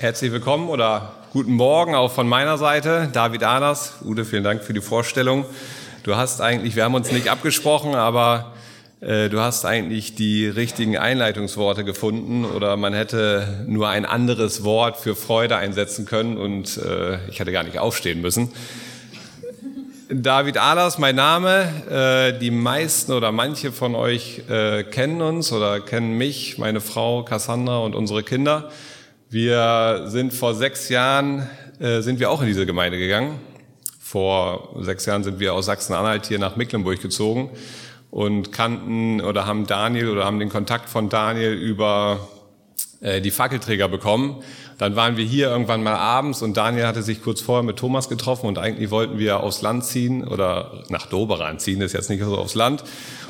Herzlich willkommen oder guten Morgen auch von meiner Seite. David Ahlers. Ude, vielen Dank für die Vorstellung. Du hast eigentlich, wir haben uns nicht abgesprochen, aber äh, du hast eigentlich die richtigen Einleitungsworte gefunden oder man hätte nur ein anderes Wort für Freude einsetzen können und äh, ich hätte gar nicht aufstehen müssen. David Ahlers, mein Name. Äh, die meisten oder manche von euch äh, kennen uns oder kennen mich, meine Frau Cassandra und unsere Kinder. Wir sind vor sechs Jahren, äh, sind wir auch in diese Gemeinde gegangen. Vor sechs Jahren sind wir aus Sachsen-Anhalt hier nach Mecklenburg gezogen und kannten oder haben Daniel oder haben den Kontakt von Daniel über äh, die Fackelträger bekommen. Dann waren wir hier irgendwann mal abends und Daniel hatte sich kurz vorher mit Thomas getroffen und eigentlich wollten wir aufs Land ziehen oder nach Doberan ziehen, ist jetzt nicht so aufs Land.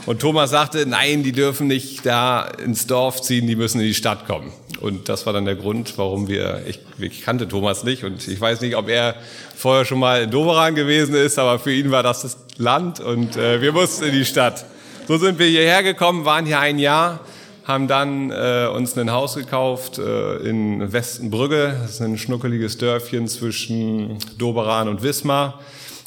Und Thomas sagte, nein, die dürfen nicht da ins Dorf ziehen, die müssen in die Stadt kommen. Und das war dann der Grund, warum wir, ich, ich kannte Thomas nicht und ich weiß nicht, ob er vorher schon mal in Doberan gewesen ist, aber für ihn war das das Land und äh, wir mussten in die Stadt. So sind wir hierher gekommen, waren hier ein Jahr, haben dann äh, uns ein Haus gekauft äh, in Westenbrügge. Das ist ein schnuckeliges Dörfchen zwischen Doberan und Wismar.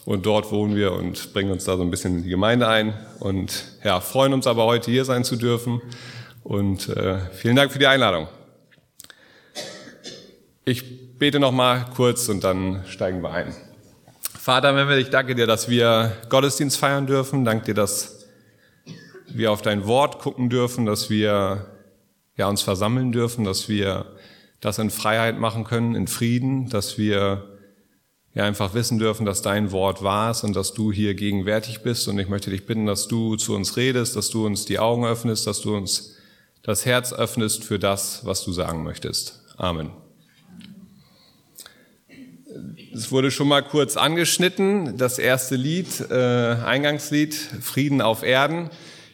Und dort wohnen wir und bringen uns da so ein bisschen in die Gemeinde ein. Und ja, freuen uns aber heute hier sein zu dürfen. Und äh, vielen Dank für die Einladung. Ich bete noch mal kurz und dann steigen wir ein. Vater, wenn wir ich danke dir, dass wir Gottesdienst feiern dürfen. Danke dir, dass wir auf dein Wort gucken dürfen, dass wir ja, uns versammeln dürfen, dass wir das in Freiheit machen können, in Frieden, dass wir ja einfach wissen dürfen, dass dein Wort wahr ist und dass du hier gegenwärtig bist. Und ich möchte dich bitten, dass du zu uns redest, dass du uns die Augen öffnest, dass du uns das Herz öffnest für das, was du sagen möchtest. Amen. Es wurde schon mal kurz angeschnitten, das erste Lied, äh, Eingangslied, Frieden auf Erden.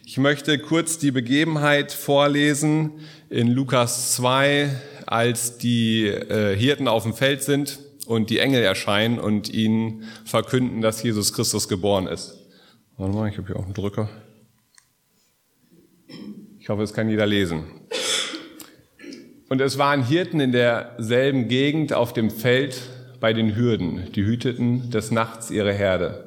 Ich möchte kurz die Begebenheit vorlesen in Lukas 2, als die äh, Hirten auf dem Feld sind und die Engel erscheinen und ihnen verkünden, dass Jesus Christus geboren ist. Warte mal, ich habe hier auch einen Drücker. Ich hoffe, es kann jeder lesen. Und es waren Hirten in derselben Gegend auf dem Feld bei den Hürden, die hüteten des Nachts ihre Herde.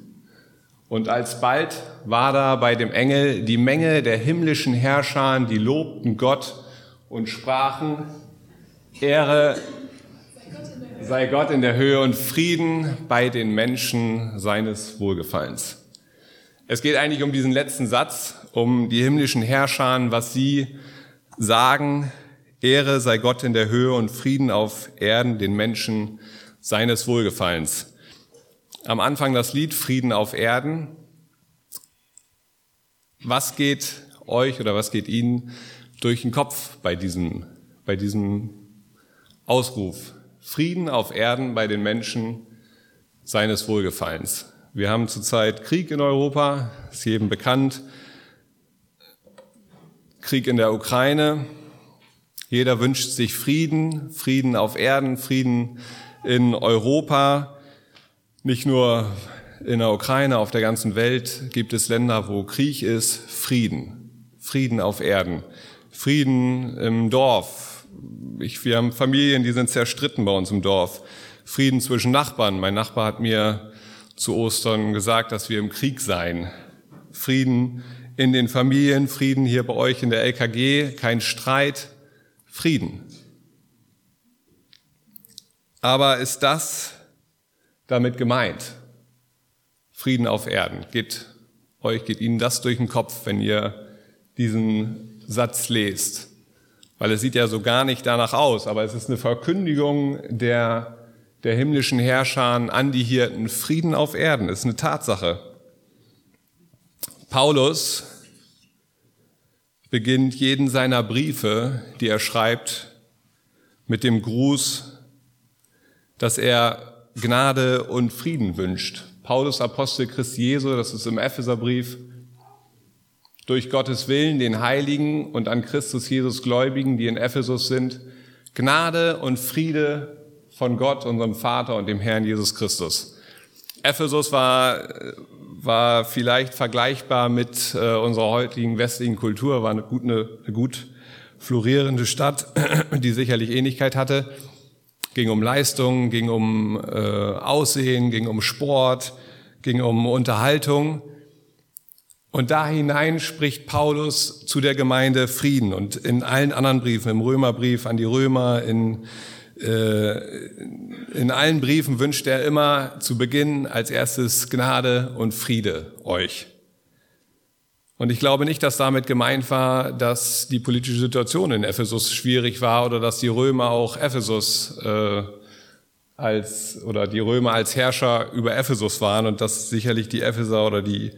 Und alsbald war da bei dem Engel die Menge der himmlischen Herrscher, die lobten Gott und sprachen, Ehre sei Gott in der Höhe und Frieden bei den Menschen seines Wohlgefallens. Es geht eigentlich um diesen letzten Satz, um die himmlischen Herrscher, was sie sagen, Ehre sei Gott in der Höhe und Frieden auf Erden den Menschen seines Wohlgefallens. Am Anfang das Lied Frieden auf Erden. Was geht euch oder was geht Ihnen durch den Kopf bei diesem, bei diesem Ausruf. Frieden auf Erden bei den Menschen seines Wohlgefallens. Wir haben zurzeit Krieg in Europa, ist jedem bekannt. Krieg in der Ukraine. Jeder wünscht sich Frieden, Frieden auf Erden, Frieden in Europa. Nicht nur in der Ukraine, auf der ganzen Welt gibt es Länder, wo Krieg ist. Frieden. Frieden auf Erden. Frieden im Dorf, ich, wir haben Familien, die sind zerstritten bei uns im Dorf. Frieden zwischen Nachbarn. Mein Nachbar hat mir zu Ostern gesagt, dass wir im Krieg seien. Frieden in den Familien, Frieden hier bei euch in der LKG, kein Streit, Frieden. Aber ist das damit gemeint? Frieden auf Erden. Geht euch, geht Ihnen das durch den Kopf, wenn ihr diesen Satz lest? weil es sieht ja so gar nicht danach aus, aber es ist eine Verkündigung der, der himmlischen Herrscher an die Hirten, Frieden auf Erden, ist eine Tatsache. Paulus beginnt jeden seiner Briefe, die er schreibt, mit dem Gruß, dass er Gnade und Frieden wünscht. Paulus Apostel Christ Jesu, das ist im Epheserbrief, durch Gottes Willen den Heiligen und an Christus Jesus Gläubigen, die in Ephesus sind, Gnade und Friede von Gott, unserem Vater und dem Herrn Jesus Christus. Ephesus war, war vielleicht vergleichbar mit äh, unserer heutigen westlichen Kultur, war eine gut, eine, eine gut florierende Stadt, die sicherlich Ähnlichkeit hatte. Ging um Leistung, ging um äh, Aussehen, ging um Sport, ging um Unterhaltung. Und da hinein spricht Paulus zu der Gemeinde Frieden. Und in allen anderen Briefen, im Römerbrief an die Römer, in, äh, in allen Briefen wünscht er immer zu Beginn als erstes Gnade und Friede euch. Und ich glaube nicht, dass damit gemeint war, dass die politische Situation in Ephesus schwierig war oder dass die Römer auch Ephesus äh, als oder die Römer als Herrscher über Ephesus waren und dass sicherlich die Epheser oder die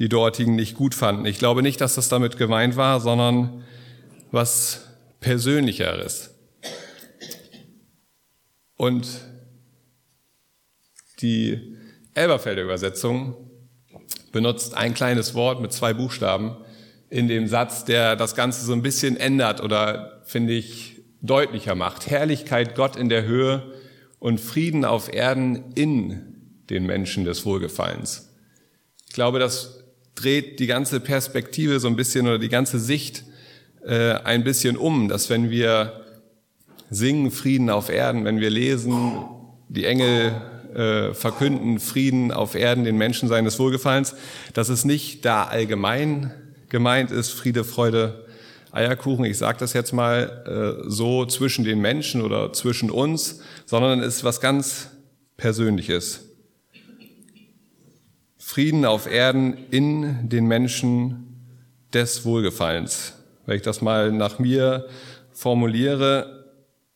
die dortigen nicht gut fanden. Ich glaube nicht, dass das damit gemeint war, sondern was Persönlicheres. Und die Elberfelder Übersetzung benutzt ein kleines Wort mit zwei Buchstaben in dem Satz, der das Ganze so ein bisschen ändert oder, finde ich, deutlicher macht. Herrlichkeit Gott in der Höhe und Frieden auf Erden in den Menschen des Wohlgefallens. Ich glaube, das dreht die ganze Perspektive so ein bisschen oder die ganze Sicht äh, ein bisschen um, dass wenn wir singen Frieden auf Erden, wenn wir lesen, die Engel äh, verkünden Frieden auf Erden den Menschen seines Wohlgefallens, dass es nicht da allgemein gemeint ist, Friede, Freude, Eierkuchen, ich sage das jetzt mal äh, so zwischen den Menschen oder zwischen uns, sondern es ist was ganz Persönliches. Frieden auf Erden in den Menschen des Wohlgefallens. Wenn ich das mal nach mir formuliere,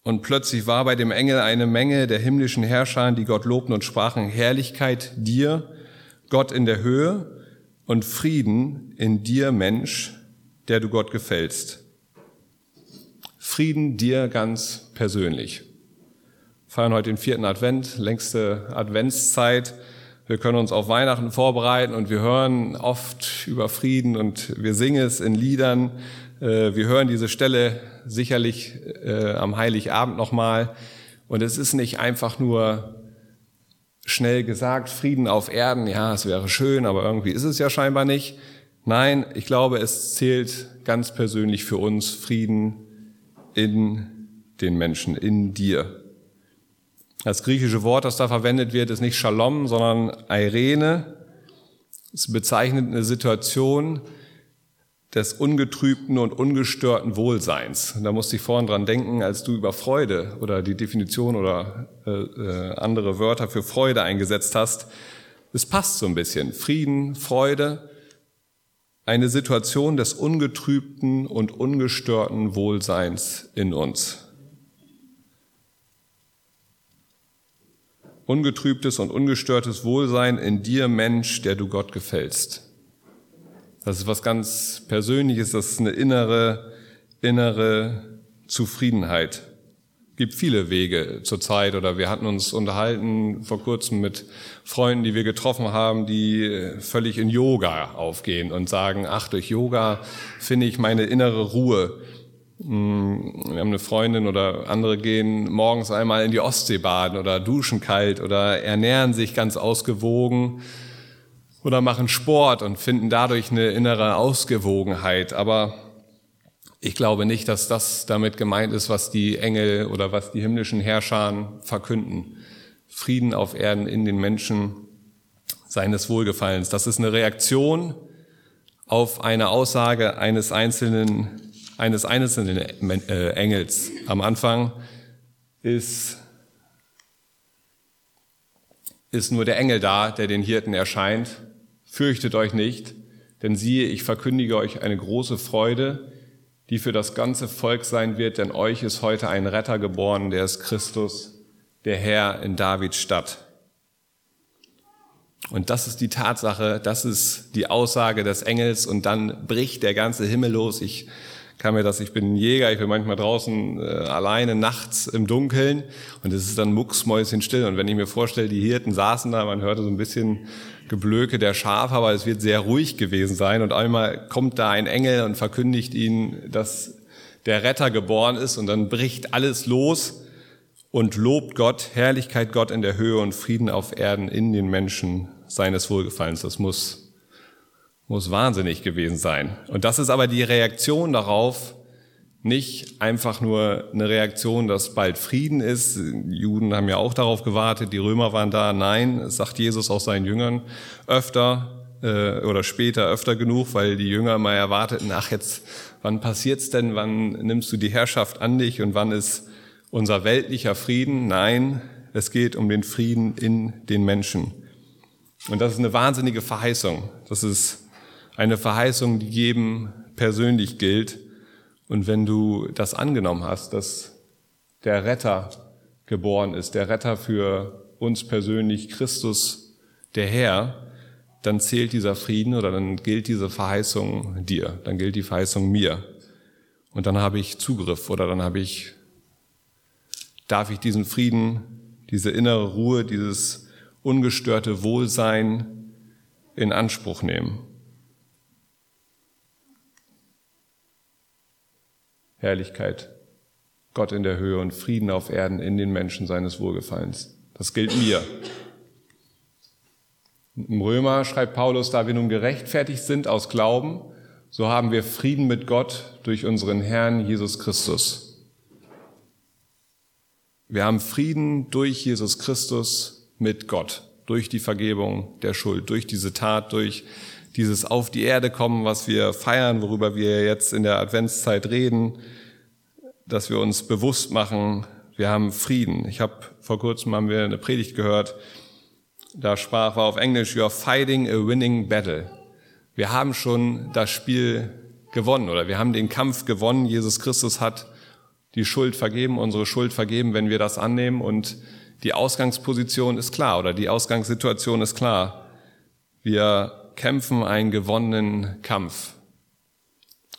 und plötzlich war bei dem Engel eine Menge der himmlischen Herrscher, die Gott lobten und sprachen, Herrlichkeit dir, Gott in der Höhe und Frieden in dir, Mensch, der du Gott gefällst. Frieden dir ganz persönlich. Wir feiern heute den vierten Advent, längste Adventszeit. Wir können uns auf Weihnachten vorbereiten und wir hören oft über Frieden und wir singen es in Liedern. Äh, wir hören diese Stelle sicherlich äh, am Heiligabend nochmal. Und es ist nicht einfach nur schnell gesagt, Frieden auf Erden, ja, es wäre schön, aber irgendwie ist es ja scheinbar nicht. Nein, ich glaube, es zählt ganz persönlich für uns Frieden in den Menschen, in dir. Das griechische Wort, das da verwendet wird, ist nicht Shalom, sondern Irene. Es bezeichnet eine Situation des ungetrübten und ungestörten Wohlseins. Da musste ich vorhin dran denken, als du über Freude oder die Definition oder äh, äh, andere Wörter für Freude eingesetzt hast. Es passt so ein bisschen. Frieden, Freude, eine Situation des ungetrübten und ungestörten Wohlseins in uns. ungetrübtes und ungestörtes Wohlsein in dir, Mensch, der du Gott gefällst. Das ist was ganz Persönliches, das ist eine innere, innere Zufriedenheit. Gibt viele Wege zur Zeit oder wir hatten uns unterhalten vor kurzem mit Freunden, die wir getroffen haben, die völlig in Yoga aufgehen und sagen, ach, durch Yoga finde ich meine innere Ruhe. Hm, wir haben eine Freundin oder andere gehen morgens einmal in die Ostsee baden oder duschen kalt oder ernähren sich ganz ausgewogen oder machen Sport und finden dadurch eine innere Ausgewogenheit. Aber ich glaube nicht, dass das damit gemeint ist, was die Engel oder was die himmlischen Herrscher verkünden. Frieden auf Erden in den Menschen seines Wohlgefallens. Das ist eine Reaktion auf eine Aussage eines einzelnen eines einzelnen Engels am Anfang ist, ist nur der Engel da, der den Hirten erscheint. Fürchtet euch nicht, denn siehe, ich verkündige euch eine große Freude, die für das ganze Volk sein wird, denn euch ist heute ein Retter geboren, der ist Christus, der Herr in Davids Stadt. Und das ist die Tatsache, das ist die Aussage des Engels und dann bricht der ganze Himmel los. Ich kam mir das, ich bin ein Jäger, ich bin manchmal draußen äh, alleine nachts im Dunkeln und es ist dann mucksmäuschenstill. Und wenn ich mir vorstelle, die Hirten saßen da, man hörte so ein bisschen Geblöke der Schafe, aber es wird sehr ruhig gewesen sein. Und einmal kommt da ein Engel und verkündigt ihnen, dass der Retter geboren ist und dann bricht alles los und lobt Gott, Herrlichkeit Gott in der Höhe und Frieden auf Erden in den Menschen seines Wohlgefallens. Das muss muss wahnsinnig gewesen sein. Und das ist aber die Reaktion darauf, nicht einfach nur eine Reaktion, dass bald Frieden ist. Juden haben ja auch darauf gewartet, die Römer waren da. Nein, sagt Jesus auch seinen Jüngern öfter äh, oder später öfter genug, weil die Jünger mal erwarteten, ach jetzt, wann passiert's denn, wann nimmst du die Herrschaft an dich und wann ist unser weltlicher Frieden? Nein, es geht um den Frieden in den Menschen. Und das ist eine wahnsinnige Verheißung. Das ist eine Verheißung, die jedem persönlich gilt. Und wenn du das angenommen hast, dass der Retter geboren ist, der Retter für uns persönlich, Christus, der Herr, dann zählt dieser Frieden oder dann gilt diese Verheißung dir, dann gilt die Verheißung mir. Und dann habe ich Zugriff oder dann habe ich, darf ich diesen Frieden, diese innere Ruhe, dieses ungestörte Wohlsein in Anspruch nehmen. Herrlichkeit, Gott in der Höhe und Frieden auf Erden in den Menschen seines Wohlgefallens. Das gilt mir. Im Römer schreibt Paulus, da wir nun gerechtfertigt sind aus Glauben, so haben wir Frieden mit Gott durch unseren Herrn Jesus Christus. Wir haben Frieden durch Jesus Christus mit Gott, durch die Vergebung der Schuld, durch diese Tat, durch dieses Auf die Erde kommen, was wir feiern, worüber wir jetzt in der Adventszeit reden, dass wir uns bewusst machen, wir haben Frieden. Ich habe vor kurzem haben wir eine Predigt gehört, da sprach war auf Englisch, you are fighting a winning battle. Wir haben schon das Spiel gewonnen oder wir haben den Kampf gewonnen. Jesus Christus hat die Schuld vergeben, unsere Schuld vergeben, wenn wir das annehmen und die Ausgangsposition ist klar oder die Ausgangssituation ist klar. Wir kämpfen einen gewonnenen Kampf.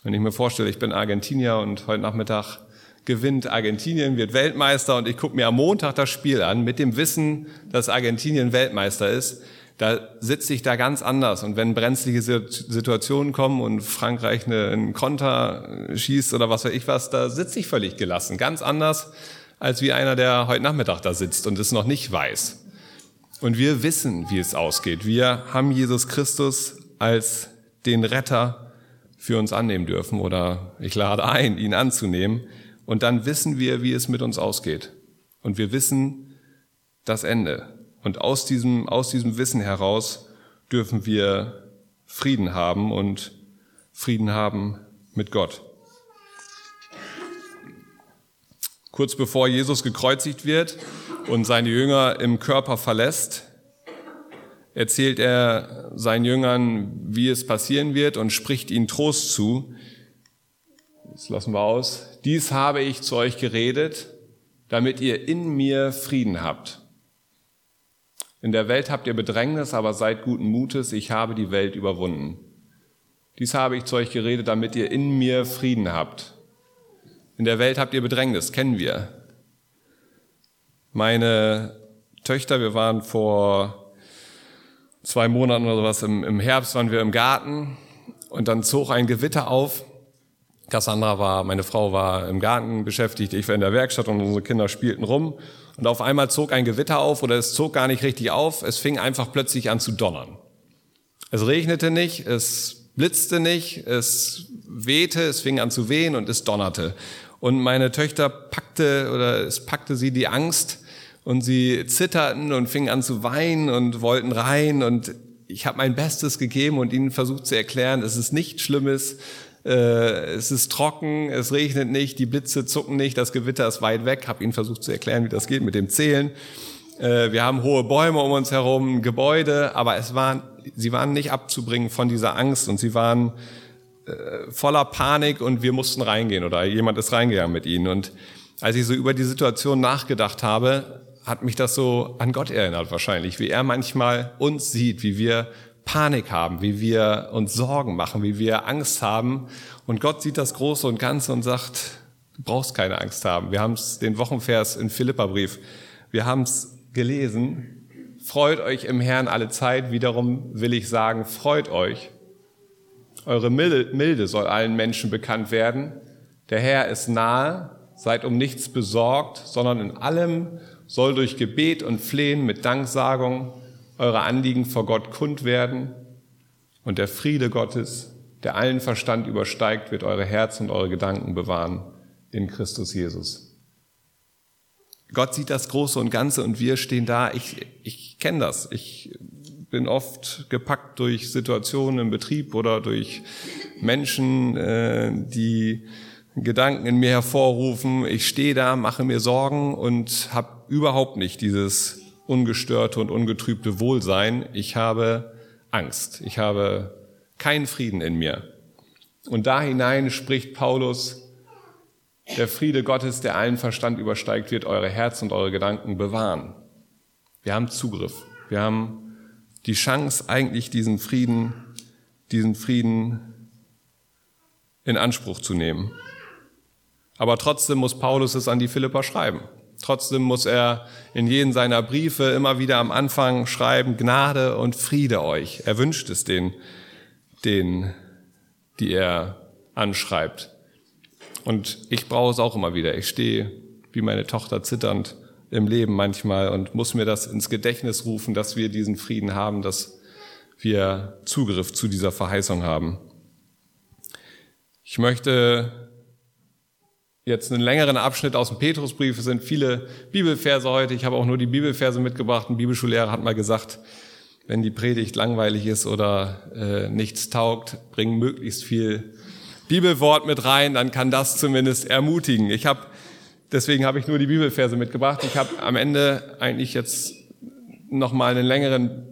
Wenn ich mir vorstelle, ich bin Argentinier und heute Nachmittag gewinnt Argentinien, wird Weltmeister und ich gucke mir am Montag das Spiel an mit dem Wissen, dass Argentinien Weltmeister ist, da sitze ich da ganz anders. Und wenn brenzlige Situationen kommen und Frankreich einen Konter schießt oder was weiß ich was, da sitze ich völlig gelassen. Ganz anders, als wie einer, der heute Nachmittag da sitzt und es noch nicht weiß. Und wir wissen, wie es ausgeht. Wir haben Jesus Christus als den Retter für uns annehmen dürfen oder ich lade ein, ihn anzunehmen. Und dann wissen wir, wie es mit uns ausgeht. Und wir wissen das Ende. Und aus diesem, aus diesem Wissen heraus dürfen wir Frieden haben und Frieden haben mit Gott. Kurz bevor Jesus gekreuzigt wird, und seine Jünger im Körper verlässt, erzählt er seinen Jüngern, wie es passieren wird und spricht ihnen Trost zu. Das lassen wir aus. Dies habe ich zu euch geredet, damit ihr in mir Frieden habt. In der Welt habt ihr Bedrängnis, aber seid guten Mutes, ich habe die Welt überwunden. Dies habe ich zu euch geredet, damit ihr in mir Frieden habt. In der Welt habt ihr Bedrängnis, kennen wir. Meine Töchter, wir waren vor zwei Monaten oder sowas im, im Herbst, waren wir im Garten und dann zog ein Gewitter auf. Cassandra war, meine Frau war im Garten beschäftigt, ich war in der Werkstatt und unsere Kinder spielten rum. Und auf einmal zog ein Gewitter auf oder es zog gar nicht richtig auf. Es fing einfach plötzlich an zu donnern. Es regnete nicht, es blitzte nicht, es wehte, es fing an zu wehen und es donnerte. Und meine Töchter packte oder es packte sie die Angst und sie zitterten und fingen an zu weinen und wollten rein und ich habe mein Bestes gegeben und ihnen versucht zu erklären, es ist nichts Schlimmes, äh, es ist trocken, es regnet nicht, die Blitze zucken nicht, das Gewitter ist weit weg, habe ihnen versucht zu erklären, wie das geht mit dem Zählen. Äh, wir haben hohe Bäume um uns herum, Gebäude, aber es waren, sie waren nicht abzubringen von dieser Angst und sie waren äh, voller Panik und wir mussten reingehen oder jemand ist reingegangen mit ihnen. Und als ich so über die Situation nachgedacht habe, hat mich das so an Gott erinnert wahrscheinlich, wie er manchmal uns sieht, wie wir Panik haben, wie wir uns Sorgen machen, wie wir Angst haben. Und Gott sieht das Große und Ganze und sagt, du brauchst keine Angst haben. Wir haben es den Wochenvers in Philipperbrief. Wir haben es gelesen. Freut euch im Herrn alle Zeit. Wiederum will ich sagen, freut euch. Eure Milde soll allen Menschen bekannt werden. Der Herr ist nahe. Seid um nichts besorgt, sondern in allem soll durch Gebet und Flehen mit Danksagung eure Anliegen vor Gott kund werden. Und der Friede Gottes, der allen Verstand übersteigt, wird eure Herzen und eure Gedanken bewahren in Christus Jesus. Gott sieht das Große und Ganze und wir stehen da. Ich, ich kenne das. Ich bin oft gepackt durch Situationen im Betrieb oder durch Menschen, äh, die Gedanken in mir hervorrufen. Ich stehe da, mache mir Sorgen und habe überhaupt nicht dieses ungestörte und ungetrübte Wohlsein. Ich habe Angst. Ich habe keinen Frieden in mir. Und da hinein spricht Paulus, der Friede Gottes, der allen Verstand übersteigt, wird eure Herzen und eure Gedanken bewahren. Wir haben Zugriff. Wir haben die Chance, eigentlich diesen Frieden, diesen Frieden in Anspruch zu nehmen. Aber trotzdem muss Paulus es an die Philipper schreiben. Trotzdem muss er in jeden seiner Briefe immer wieder am Anfang schreiben, Gnade und Friede euch. Er wünscht es den, den, die er anschreibt. Und ich brauche es auch immer wieder. Ich stehe wie meine Tochter zitternd im Leben manchmal und muss mir das ins Gedächtnis rufen, dass wir diesen Frieden haben, dass wir Zugriff zu dieser Verheißung haben. Ich möchte jetzt einen längeren Abschnitt aus dem Petrusbrief. Es sind viele Bibelverse heute. Ich habe auch nur die Bibelverse mitgebracht. Ein Bibelschullehrer hat mal gesagt, wenn die Predigt langweilig ist oder äh, nichts taugt, bring möglichst viel Bibelwort mit rein, dann kann das zumindest ermutigen. Ich habe deswegen habe ich nur die Bibelverse mitgebracht. Ich habe am Ende eigentlich jetzt noch mal einen längeren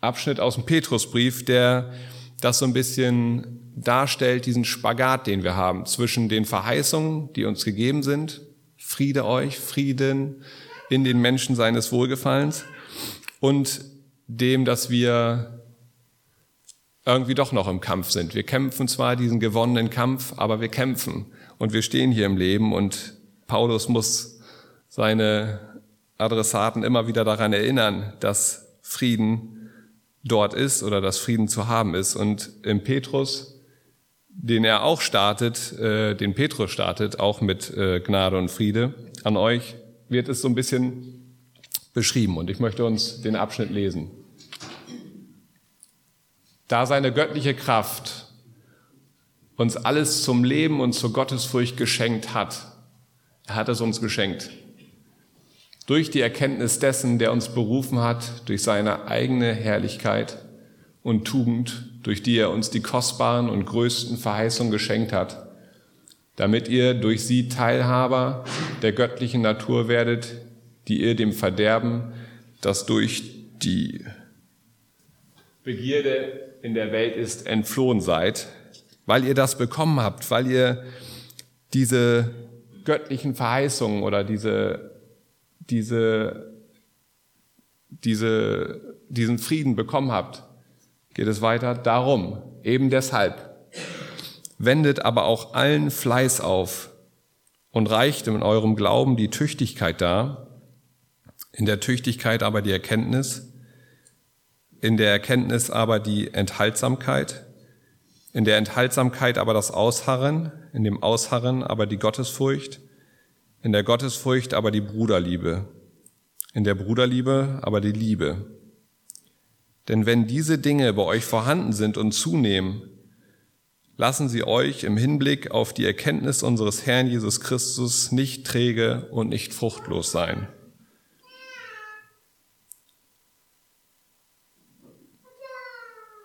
Abschnitt aus dem Petrusbrief, der das so ein bisschen darstellt, diesen Spagat, den wir haben zwischen den Verheißungen, die uns gegeben sind, Friede euch, Frieden in den Menschen seines Wohlgefallens und dem, dass wir irgendwie doch noch im Kampf sind. Wir kämpfen zwar diesen gewonnenen Kampf, aber wir kämpfen und wir stehen hier im Leben und Paulus muss seine Adressaten immer wieder daran erinnern, dass Frieden dort ist oder dass Frieden zu haben ist. Und im Petrus, den er auch startet, äh, den Petrus startet, auch mit äh, Gnade und Friede an euch, wird es so ein bisschen beschrieben. Und ich möchte uns den Abschnitt lesen. Da seine göttliche Kraft uns alles zum Leben und zur Gottesfurcht geschenkt hat, er hat es uns geschenkt. Durch die Erkenntnis dessen, der uns berufen hat, durch seine eigene Herrlichkeit und Tugend, durch die er uns die kostbaren und größten Verheißungen geschenkt hat, damit ihr durch sie Teilhaber der göttlichen Natur werdet, die ihr dem Verderben, das durch die Begierde in der Welt ist, entflohen seid, weil ihr das bekommen habt, weil ihr diese göttlichen Verheißungen oder diese, diese, diese, diesen Frieden bekommen habt, geht es weiter. Darum, eben deshalb, wendet aber auch allen Fleiß auf und reicht in eurem Glauben die Tüchtigkeit dar, in der Tüchtigkeit aber die Erkenntnis, in der Erkenntnis aber die Enthaltsamkeit, in der Enthaltsamkeit aber das Ausharren, in dem Ausharren aber die Gottesfurcht, in der Gottesfurcht aber die Bruderliebe, in der Bruderliebe aber die Liebe. Denn wenn diese Dinge bei euch vorhanden sind und zunehmen, lassen sie euch im Hinblick auf die Erkenntnis unseres Herrn Jesus Christus nicht träge und nicht fruchtlos sein.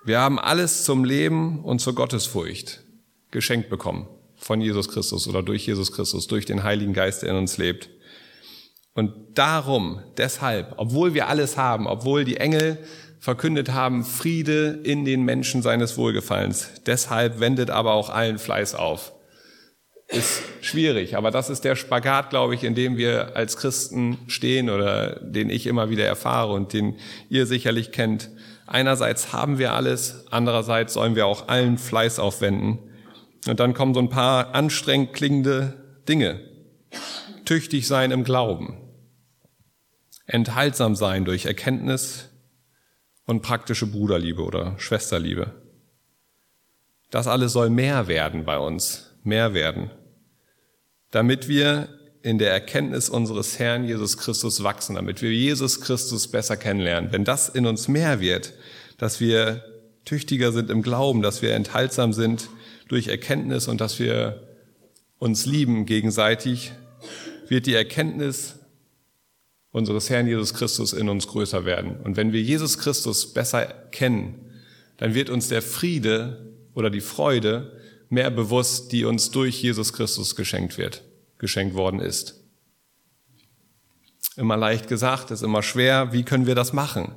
Wir haben alles zum Leben und zur Gottesfurcht geschenkt bekommen von Jesus Christus oder durch Jesus Christus, durch den Heiligen Geist, der in uns lebt. Und darum, deshalb, obwohl wir alles haben, obwohl die Engel verkündet haben, Friede in den Menschen seines Wohlgefallens, deshalb wendet aber auch allen Fleiß auf. ist schwierig, aber das ist der Spagat, glaube ich, in dem wir als Christen stehen oder den ich immer wieder erfahre und den ihr sicherlich kennt. Einerseits haben wir alles, andererseits sollen wir auch allen Fleiß aufwenden. Und dann kommen so ein paar anstrengend klingende Dinge. Tüchtig sein im Glauben, enthaltsam sein durch Erkenntnis und praktische Bruderliebe oder Schwesterliebe. Das alles soll mehr werden bei uns, mehr werden damit wir in der Erkenntnis unseres Herrn Jesus Christus wachsen, damit wir Jesus Christus besser kennenlernen. Wenn das in uns mehr wird, dass wir tüchtiger sind im Glauben, dass wir enthaltsam sind durch Erkenntnis und dass wir uns lieben gegenseitig, wird die Erkenntnis unseres Herrn Jesus Christus in uns größer werden. Und wenn wir Jesus Christus besser kennen, dann wird uns der Friede oder die Freude mehr bewusst, die uns durch Jesus Christus geschenkt wird, geschenkt worden ist. Immer leicht gesagt, ist immer schwer. Wie können wir das machen?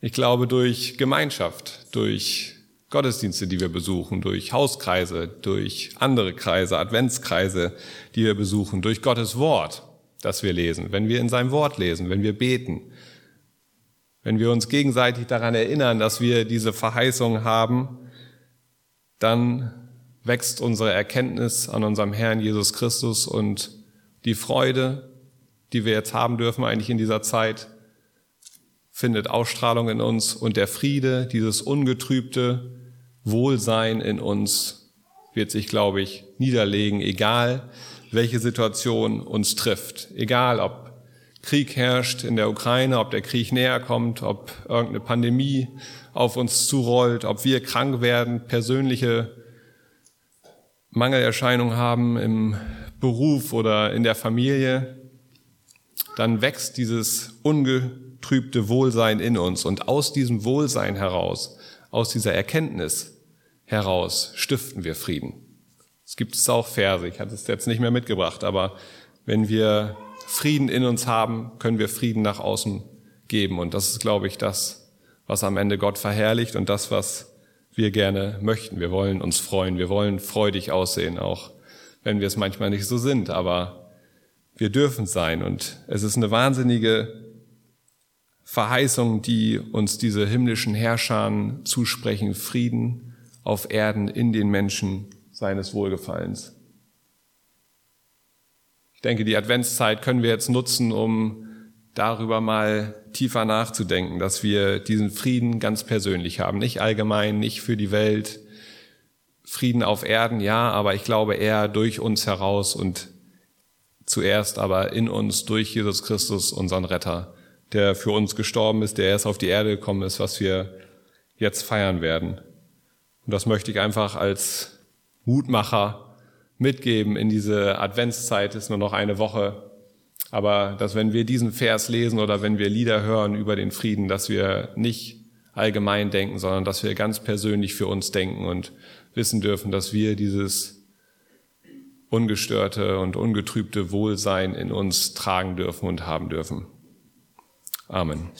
Ich glaube durch Gemeinschaft, durch Gottesdienste, die wir besuchen, durch Hauskreise, durch andere Kreise, Adventskreise, die wir besuchen, durch Gottes Wort, das wir lesen, wenn wir in seinem Wort lesen, wenn wir beten, wenn wir uns gegenseitig daran erinnern, dass wir diese Verheißung haben, dann wächst unsere Erkenntnis an unserem Herrn Jesus Christus und die Freude, die wir jetzt haben dürfen eigentlich in dieser Zeit, findet Ausstrahlung in uns und der Friede, dieses ungetrübte Wohlsein in uns wird sich, glaube ich, niederlegen, egal welche Situation uns trifft, egal ob Krieg herrscht in der Ukraine, ob der Krieg näher kommt, ob irgendeine Pandemie auf uns zurollt, ob wir krank werden, persönliche Mangelerscheinungen haben im Beruf oder in der Familie, dann wächst dieses ungetrübte Wohlsein in uns. Und aus diesem Wohlsein heraus, aus dieser Erkenntnis heraus, stiften wir Frieden. Es gibt es auch Verse, ich hatte es jetzt nicht mehr mitgebracht, aber wenn wir Frieden in uns haben, können wir Frieden nach außen geben. Und das ist, glaube ich, das, was am Ende Gott verherrlicht und das, was wir gerne möchten. Wir wollen uns freuen, wir wollen freudig aussehen, auch wenn wir es manchmal nicht so sind, aber wir dürfen sein und es ist eine wahnsinnige Verheißung, die uns diese himmlischen Herrscher zusprechen, Frieden auf Erden in den Menschen seines Wohlgefallens. Ich denke, die Adventszeit können wir jetzt nutzen, um darüber mal tiefer nachzudenken, dass wir diesen Frieden ganz persönlich haben, nicht allgemein, nicht für die Welt. Frieden auf Erden, ja, aber ich glaube eher durch uns heraus und zuerst aber in uns durch Jesus Christus, unseren Retter, der für uns gestorben ist, der erst auf die Erde gekommen ist, was wir jetzt feiern werden. Und das möchte ich einfach als Mutmacher mitgeben in diese Adventszeit, ist nur noch eine Woche aber dass wenn wir diesen Vers lesen oder wenn wir Lieder hören über den Frieden, dass wir nicht allgemein denken, sondern dass wir ganz persönlich für uns denken und wissen dürfen, dass wir dieses ungestörte und ungetrübte Wohlsein in uns tragen dürfen und haben dürfen. Amen.